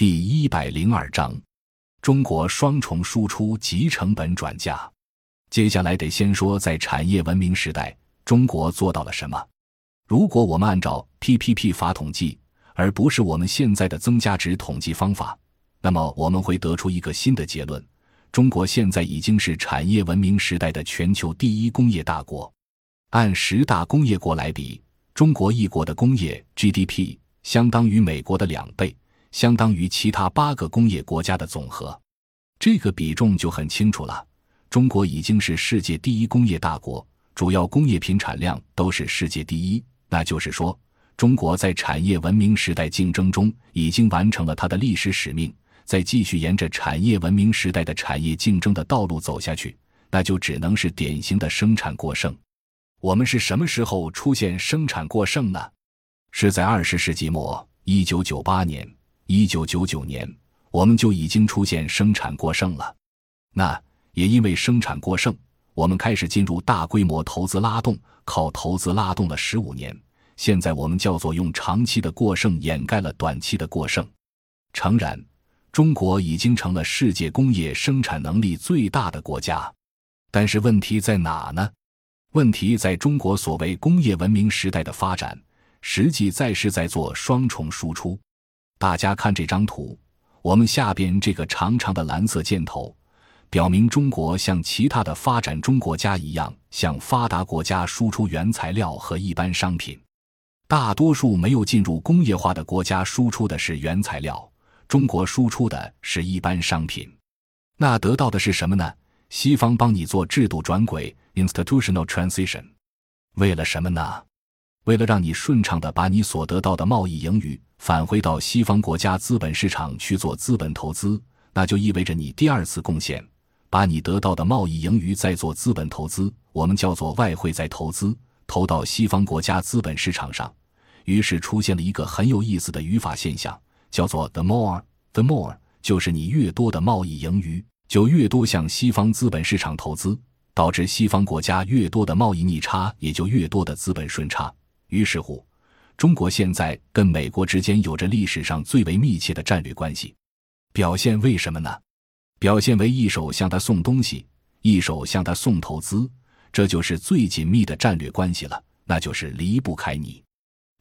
第一百零二章：中国双重输出及成本转嫁。接下来得先说，在产业文明时代，中国做到了什么？如果我们按照 PPP 法统计，而不是我们现在的增加值统计方法，那么我们会得出一个新的结论：中国现在已经是产业文明时代的全球第一工业大国。按十大工业国来比，中国一国的工业 GDP 相当于美国的两倍。相当于其他八个工业国家的总和，这个比重就很清楚了。中国已经是世界第一工业大国，主要工业品产量都是世界第一。那就是说，中国在产业文明时代竞争中已经完成了它的历史使命。再继续沿着产业文明时代的产业竞争的道路走下去，那就只能是典型的生产过剩。我们是什么时候出现生产过剩呢？是在二十世纪末，一九九八年。一九九九年，我们就已经出现生产过剩了。那也因为生产过剩，我们开始进入大规模投资拉动，靠投资拉动了十五年。现在我们叫做用长期的过剩掩盖了短期的过剩。诚然，中国已经成了世界工业生产能力最大的国家，但是问题在哪呢？问题在中国所谓工业文明时代的发展，实际在是在做双重输出。大家看这张图，我们下边这个长长的蓝色箭头，表明中国像其他的发展中国家一样，向发达国家输出原材料和一般商品。大多数没有进入工业化的国家输出的是原材料，中国输出的是一般商品。那得到的是什么呢？西方帮你做制度转轨 （institutional transition），为了什么呢？为了让你顺畅的把你所得到的贸易盈余。返回到西方国家资本市场去做资本投资，那就意味着你第二次贡献，把你得到的贸易盈余再做资本投资，我们叫做外汇再投资，投到西方国家资本市场上。于是出现了一个很有意思的语法现象，叫做 the more the more，就是你越多的贸易盈余，就越多向西方资本市场投资，导致西方国家越多的贸易逆差，也就越多的资本顺差。于是乎。中国现在跟美国之间有着历史上最为密切的战略关系，表现为什么呢？表现为一手向他送东西，一手向他送投资，这就是最紧密的战略关系了，那就是离不开你。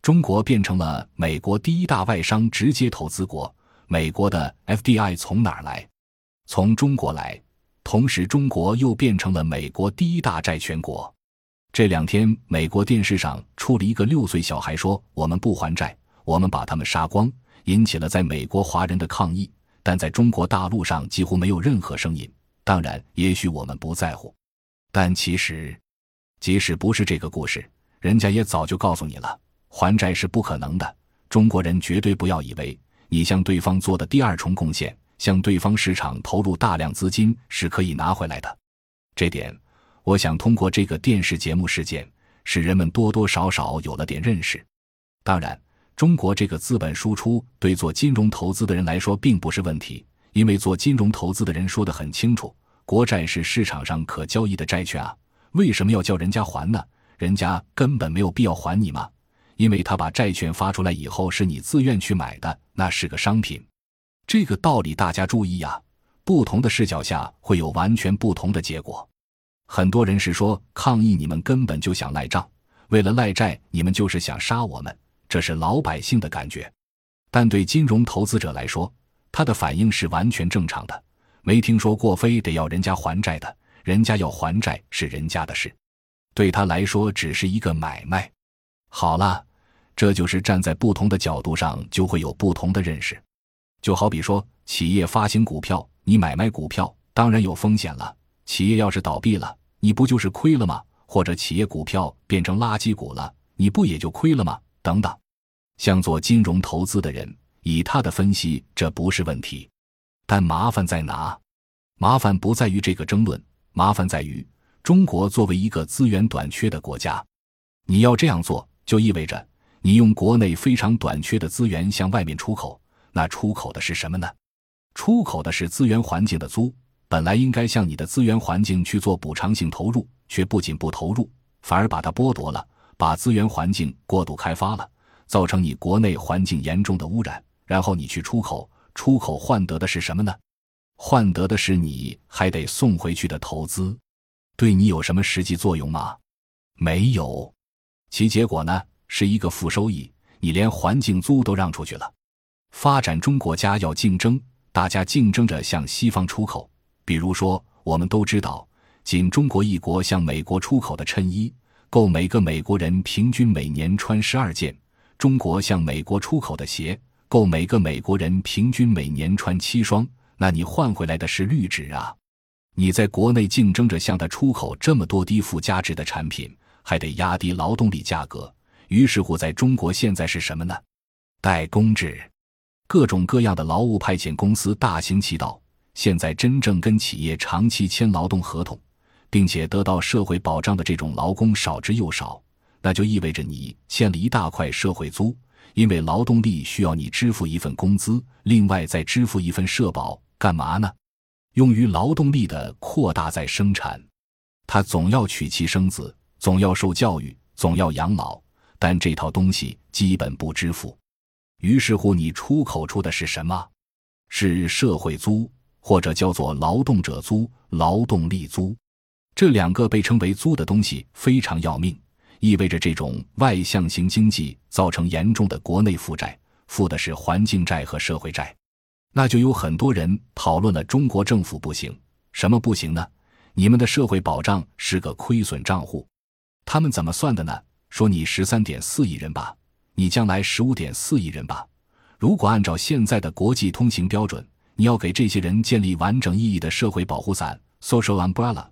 中国变成了美国第一大外商直接投资国，美国的 FDI 从哪儿来？从中国来，同时中国又变成了美国第一大债权国。这两天，美国电视上出了一个六岁小孩说：“我们不还债，我们把他们杀光。”引起了在美国华人的抗议，但在中国大陆上几乎没有任何声音。当然，也许我们不在乎，但其实，即使不是这个故事，人家也早就告诉你了：还债是不可能的。中国人绝对不要以为你向对方做的第二重贡献，向对方市场投入大量资金是可以拿回来的。这点。我想通过这个电视节目事件，使人们多多少少有了点认识。当然，中国这个资本输出对做金融投资的人来说并不是问题，因为做金融投资的人说的很清楚：国债是市场上可交易的债券啊，为什么要叫人家还呢？人家根本没有必要还你嘛，因为他把债券发出来以后是你自愿去买的，那是个商品。这个道理大家注意呀，不同的视角下会有完全不同的结果。很多人是说抗议，你们根本就想赖账，为了赖债，你们就是想杀我们，这是老百姓的感觉。但对金融投资者来说，他的反应是完全正常的，没听说过非得要人家还债的，人家要还债是人家的事，对他来说只是一个买卖。好了，这就是站在不同的角度上就会有不同的认识。就好比说，企业发行股票，你买卖股票当然有风险了，企业要是倒闭了。你不就是亏了吗？或者企业股票变成垃圾股了，你不也就亏了吗？等等，像做金融投资的人，以他的分析，这不是问题。但麻烦在哪？麻烦不在于这个争论，麻烦在于中国作为一个资源短缺的国家，你要这样做，就意味着你用国内非常短缺的资源向外面出口。那出口的是什么呢？出口的是资源环境的租。本来应该向你的资源环境去做补偿性投入，却不仅不投入，反而把它剥夺了，把资源环境过度开发了，造成你国内环境严重的污染。然后你去出口，出口换得的是什么呢？换得的是你还得送回去的投资，对你有什么实际作用吗？没有。其结果呢，是一个负收益。你连环境租都让出去了。发展中国家要竞争，大家竞争着向西方出口。比如说，我们都知道，仅中国一国向美国出口的衬衣，够每个美国人平均每年穿十二件；中国向美国出口的鞋，够每个美国人平均每年穿七双。那你换回来的是绿纸啊！你在国内竞争着向他出口这么多低附加值的产品。还得压低劳动力价格，于是乎，在中国现在是什么呢？代工制，各种各样的劳务派遣公司大行其道。现在真正跟企业长期签劳动合同，并且得到社会保障的这种劳工少之又少，那就意味着你欠了一大块社会租，因为劳动力需要你支付一份工资，另外再支付一份社保，干嘛呢？用于劳动力的扩大再生产，他总要娶妻生子。总要受教育，总要养老，但这套东西基本不支付。于是乎，你出口出的是什么？是社会租，或者叫做劳动者租、劳动力租。这两个被称为租的东西非常要命，意味着这种外向型经济造成严重的国内负债，负的是环境债和社会债。那就有很多人讨论了：中国政府不行，什么不行呢？你们的社会保障是个亏损账户。他们怎么算的呢？说你十三点四亿人吧，你将来十五点四亿人吧。如果按照现在的国际通行标准，你要给这些人建立完整意义的社会保护伞 （social umbrella），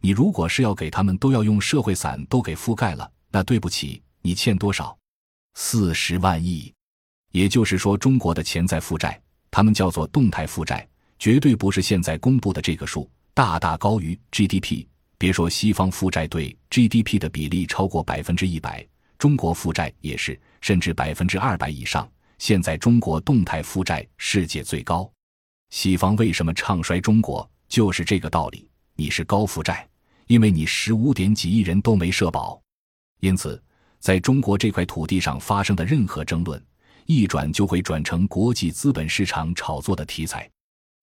你如果是要给他们都要用社会伞都给覆盖了，那对不起，你欠多少？四十万亿。也就是说，中国的潜在负债，他们叫做动态负债，绝对不是现在公布的这个数，大大高于 GDP。别说西方负债对 GDP 的比例超过百分之一百，中国负债也是，甚至百分之二百以上。现在中国动态负债世界最高，西方为什么唱衰中国？就是这个道理。你是高负债，因为你十五点几亿人都没社保，因此在中国这块土地上发生的任何争论，一转就会转成国际资本市场炒作的题材。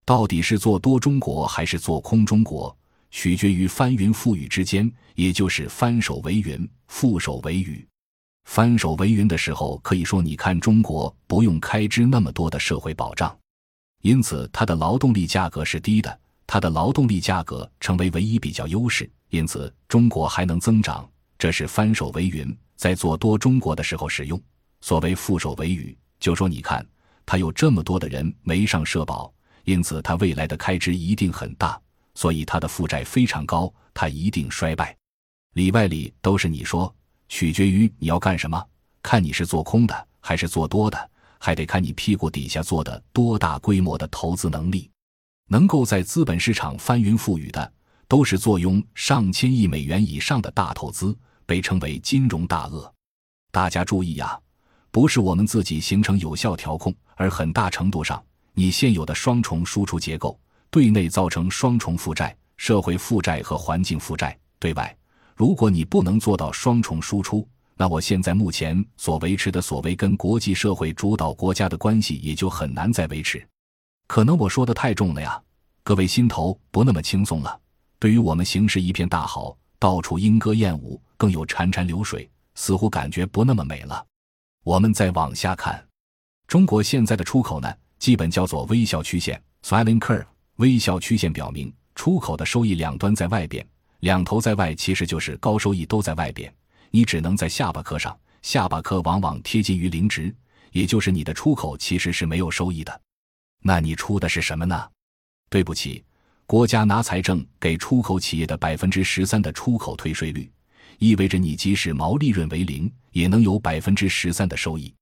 到底是做多中国还是做空中国？取决于翻云覆雨之间，也就是翻手为云，覆手为雨。翻手为云的时候，可以说你看中国不用开支那么多的社会保障，因此它的劳动力价格是低的，它的劳动力价格成为唯一比较优势，因此中国还能增长。这是翻手为云，在做多中国的时候使用。所谓覆手为雨，就说你看他有这么多的人没上社保，因此他未来的开支一定很大。所以他的负债非常高，他一定衰败。里外里都是你说，取决于你要干什么，看你是做空的还是做多的，还得看你屁股底下做的多大规模的投资能力。能够在资本市场翻云覆雨的，都是坐拥上千亿美元以上的大投资，被称为金融大鳄。大家注意呀，不是我们自己形成有效调控，而很大程度上，你现有的双重输出结构。对内造成双重负债，社会负债和环境负债；对外，如果你不能做到双重输出，那我现在目前所维持的所谓跟国际社会主导国家的关系也就很难再维持。可能我说的太重了呀，各位心头不那么轻松了。对于我们形势一片大好，到处莺歌燕舞，更有潺潺流水，似乎感觉不那么美了。我们再往下看，中国现在的出口呢，基本叫做微笑曲线 （smiling curve）。微笑曲线表明，出口的收益两端在外边，两头在外，其实就是高收益都在外边。你只能在下巴颏上，下巴颏往往贴近于零值，也就是你的出口其实是没有收益的。那你出的是什么呢？对不起，国家拿财政给出口企业的百分之十三的出口退税率，意味着你即使毛利润为零，也能有百分之十三的收益。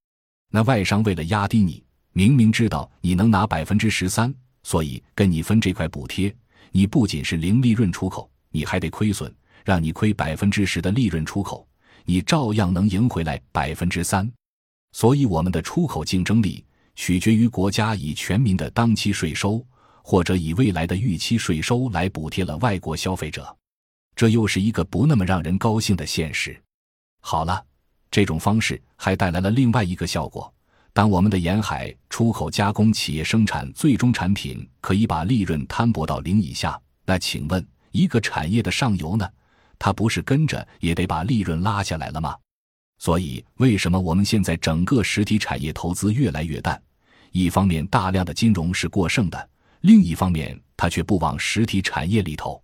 那外商为了压低你，明明知道你能拿百分之十三。所以跟你分这块补贴，你不仅是零利润出口，你还得亏损，让你亏百分之十的利润出口，你照样能赢回来百分之三。所以我们的出口竞争力取决于国家以全民的当期税收，或者以未来的预期税收来补贴了外国消费者，这又是一个不那么让人高兴的现实。好了，这种方式还带来了另外一个效果。当我们的沿海出口加工企业生产最终产品可以把利润摊薄到零以下，那请问一个产业的上游呢？它不是跟着也得把利润拉下来了吗？所以，为什么我们现在整个实体产业投资越来越淡？一方面，大量的金融是过剩的；另一方面，它却不往实体产业里投。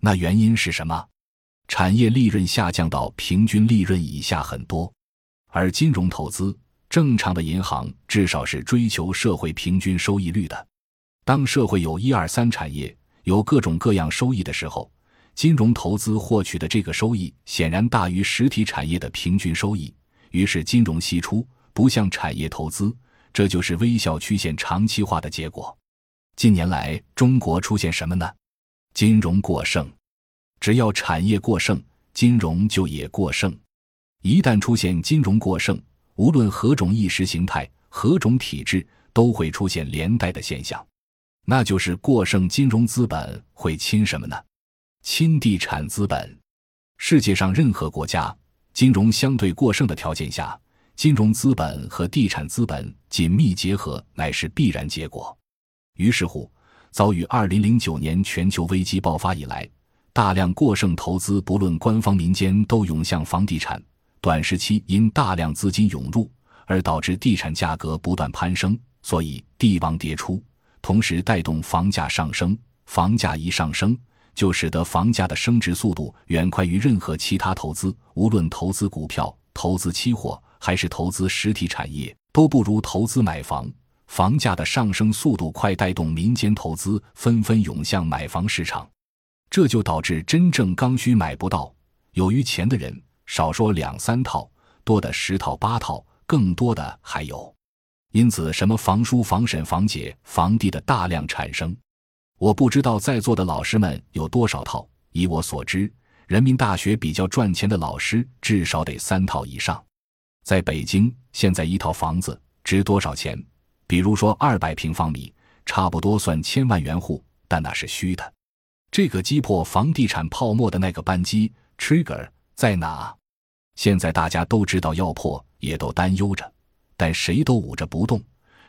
那原因是什么？产业利润下降到平均利润以下很多，而金融投资。正常的银行至少是追求社会平均收益率的。当社会有一二三产业有各种各样收益的时候，金融投资获取的这个收益显然大于实体产业的平均收益，于是金融析出，不向产业投资，这就是微笑曲线长期化的结果。近年来，中国出现什么呢？金融过剩。只要产业过剩，金融就也过剩。一旦出现金融过剩，无论何种意识形态、何种体制，都会出现连带的现象，那就是过剩金融资本会侵什么呢？侵地产资本。世界上任何国家金融相对过剩的条件下，金融资本和地产资本紧密结合乃是必然结果。于是乎，早于二零零九年全球危机爆发以来，大量过剩投资，不论官方民间，都涌向房地产。短时期因大量资金涌入而导致地产价格不断攀升，所以地王迭出，同时带动房价上升。房价一上升，就使得房价的升值速度远快于任何其他投资，无论投资股票、投资期货还是投资实体产业，都不如投资买房。房价的上升速度快，带动民间投资纷纷涌向买房市场，这就导致真正刚需买不到，有余钱的人。少说两三套，多的十套八套，更多的还有。因此，什么房叔、房婶、房姐、房弟的大量产生，我不知道在座的老师们有多少套。以我所知，人民大学比较赚钱的老师至少得三套以上。在北京，现在一套房子值多少钱？比如说二百平方米，差不多算千万元户，但那是虚的。这个击破房地产泡沫的那个扳机 （trigger）。在哪？现在大家都知道要破，也都担忧着，但谁都捂着不动。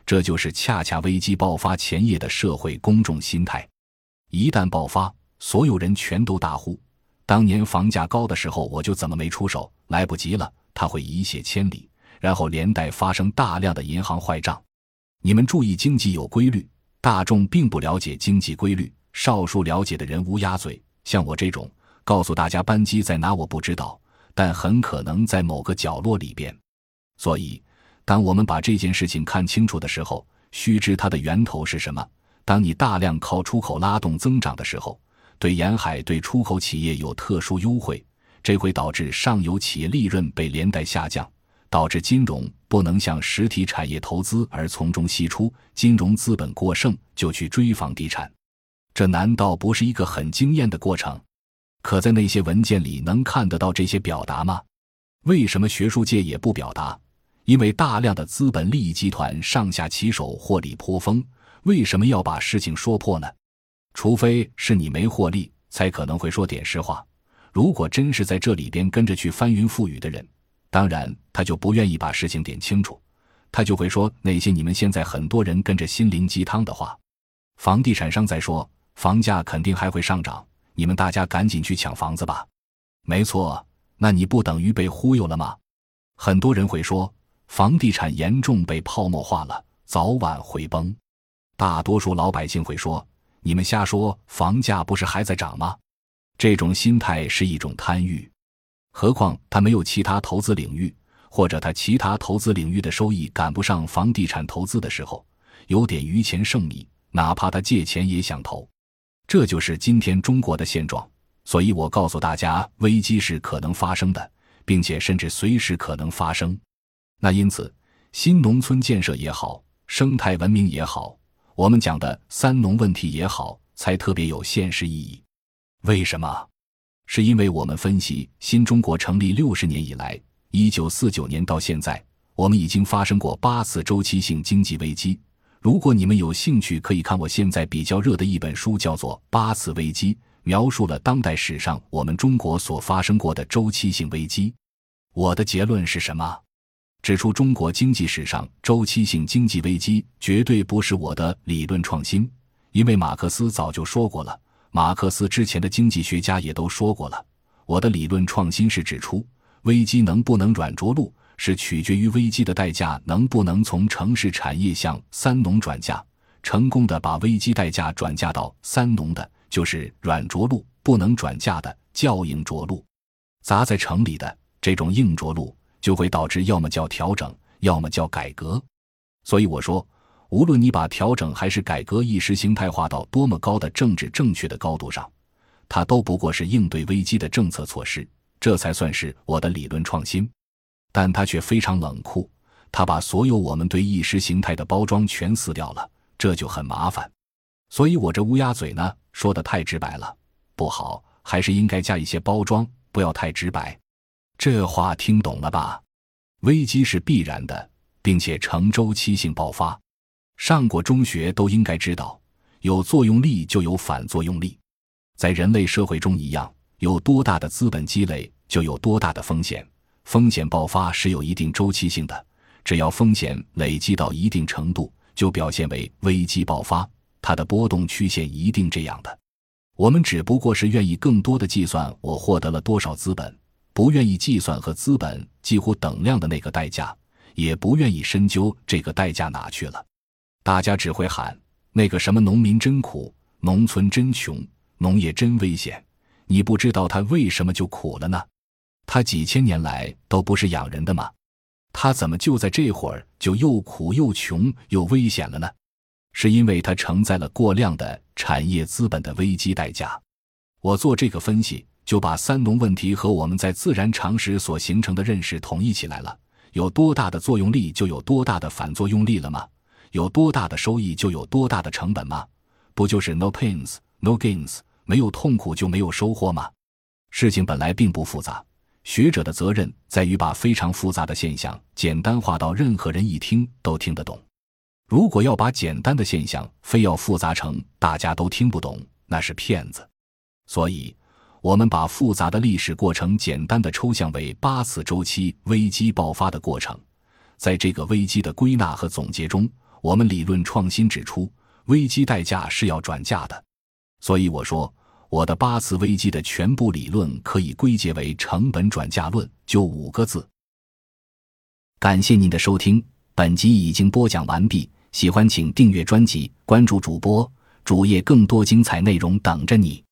这就是恰恰危机爆发前夜的社会公众心态。一旦爆发，所有人全都大呼：“当年房价高的时候，我就怎么没出手？来不及了，他会一泻千里，然后连带发生大量的银行坏账。”你们注意，经济有规律，大众并不了解经济规律，少数了解的人乌鸦嘴，像我这种。告诉大家，扳机在哪？我不知道，但很可能在某个角落里边。所以，当我们把这件事情看清楚的时候，须知它的源头是什么。当你大量靠出口拉动增长的时候，对沿海对出口企业有特殊优惠，这会导致上游企业利润被连带下降，导致金融不能向实体产业投资，而从中吸出金融资本过剩就去追房地产。这难道不是一个很惊艳的过程？可在那些文件里能看得到这些表达吗？为什么学术界也不表达？因为大量的资本利益集团上下其手，获利颇丰。为什么要把事情说破呢？除非是你没获利，才可能会说点实话。如果真是在这里边跟着去翻云覆雨的人，当然他就不愿意把事情点清楚，他就会说那些你们现在很多人跟着心灵鸡汤的话。房地产商在说，房价肯定还会上涨。你们大家赶紧去抢房子吧！没错，那你不等于被忽悠了吗？很多人会说，房地产严重被泡沫化了，早晚会崩。大多数老百姓会说，你们瞎说，房价不是还在涨吗？这种心态是一种贪欲。何况他没有其他投资领域，或者他其他投资领域的收益赶不上房地产投资的时候，有点余钱剩米，哪怕他借钱也想投。这就是今天中国的现状，所以我告诉大家，危机是可能发生的，并且甚至随时可能发生。那因此，新农村建设也好，生态文明也好，我们讲的三农问题也好，才特别有现实意义。为什么？是因为我们分析新中国成立六十年以来，一九四九年到现在，我们已经发生过八次周期性经济危机。如果你们有兴趣，可以看我现在比较热的一本书，叫做《八次危机》，描述了当代史上我们中国所发生过的周期性危机。我的结论是什么？指出中国经济史上周期性经济危机绝对不是我的理论创新，因为马克思早就说过了，马克思之前的经济学家也都说过了。我的理论创新是指出，危机能不能软着陆，是取决于危机的代价能不能从城市产业向三农转嫁。成功的把危机代价转嫁到三农的，就是软着陆；不能转嫁的叫硬着陆。砸在城里的这种硬着陆。就会导致要么叫调整，要么叫改革。所以我说，无论你把调整还是改革意识形态化到多么高的政治正确的高度上，它都不过是应对危机的政策措施，这才算是我的理论创新。但它却非常冷酷，它把所有我们对意识形态的包装全撕掉了，这就很麻烦。所以我这乌鸦嘴呢，说的太直白了，不好，还是应该加一些包装，不要太直白。这话听懂了吧？危机是必然的，并且呈周期性爆发。上过中学都应该知道，有作用力就有反作用力。在人类社会中一样，有多大的资本积累，就有多大的风险。风险爆发是有一定周期性的，只要风险累积到一定程度，就表现为危机爆发。它的波动曲线一定这样的。我们只不过是愿意更多的计算我获得了多少资本。不愿意计算和资本几乎等量的那个代价，也不愿意深究这个代价哪去了。大家只会喊那个什么农民真苦，农村真穷，农业真危险。你不知道他为什么就苦了呢？他几千年来都不是养人的吗？他怎么就在这会儿就又苦又穷又危险了呢？是因为他承载了过量的产业资本的危机代价。我做这个分析。就把三农问题和我们在自然常识所形成的认识统一起来了。有多大的作用力，就有多大的反作用力了吗？有多大的收益，就有多大的成本吗？不就是 no pains no gains，没有痛苦就没有收获吗？事情本来并不复杂，学者的责任在于把非常复杂的现象简单化到任何人一听都听得懂。如果要把简单的现象非要复杂成大家都听不懂，那是骗子。所以。我们把复杂的历史过程简单的抽象为八次周期危机爆发的过程，在这个危机的归纳和总结中，我们理论创新指出，危机代价是要转嫁的。所以我说，我的八次危机的全部理论可以归结为成本转嫁论，就五个字。感谢您的收听，本集已经播讲完毕。喜欢请订阅专辑，关注主播主页，更多精彩内容等着你。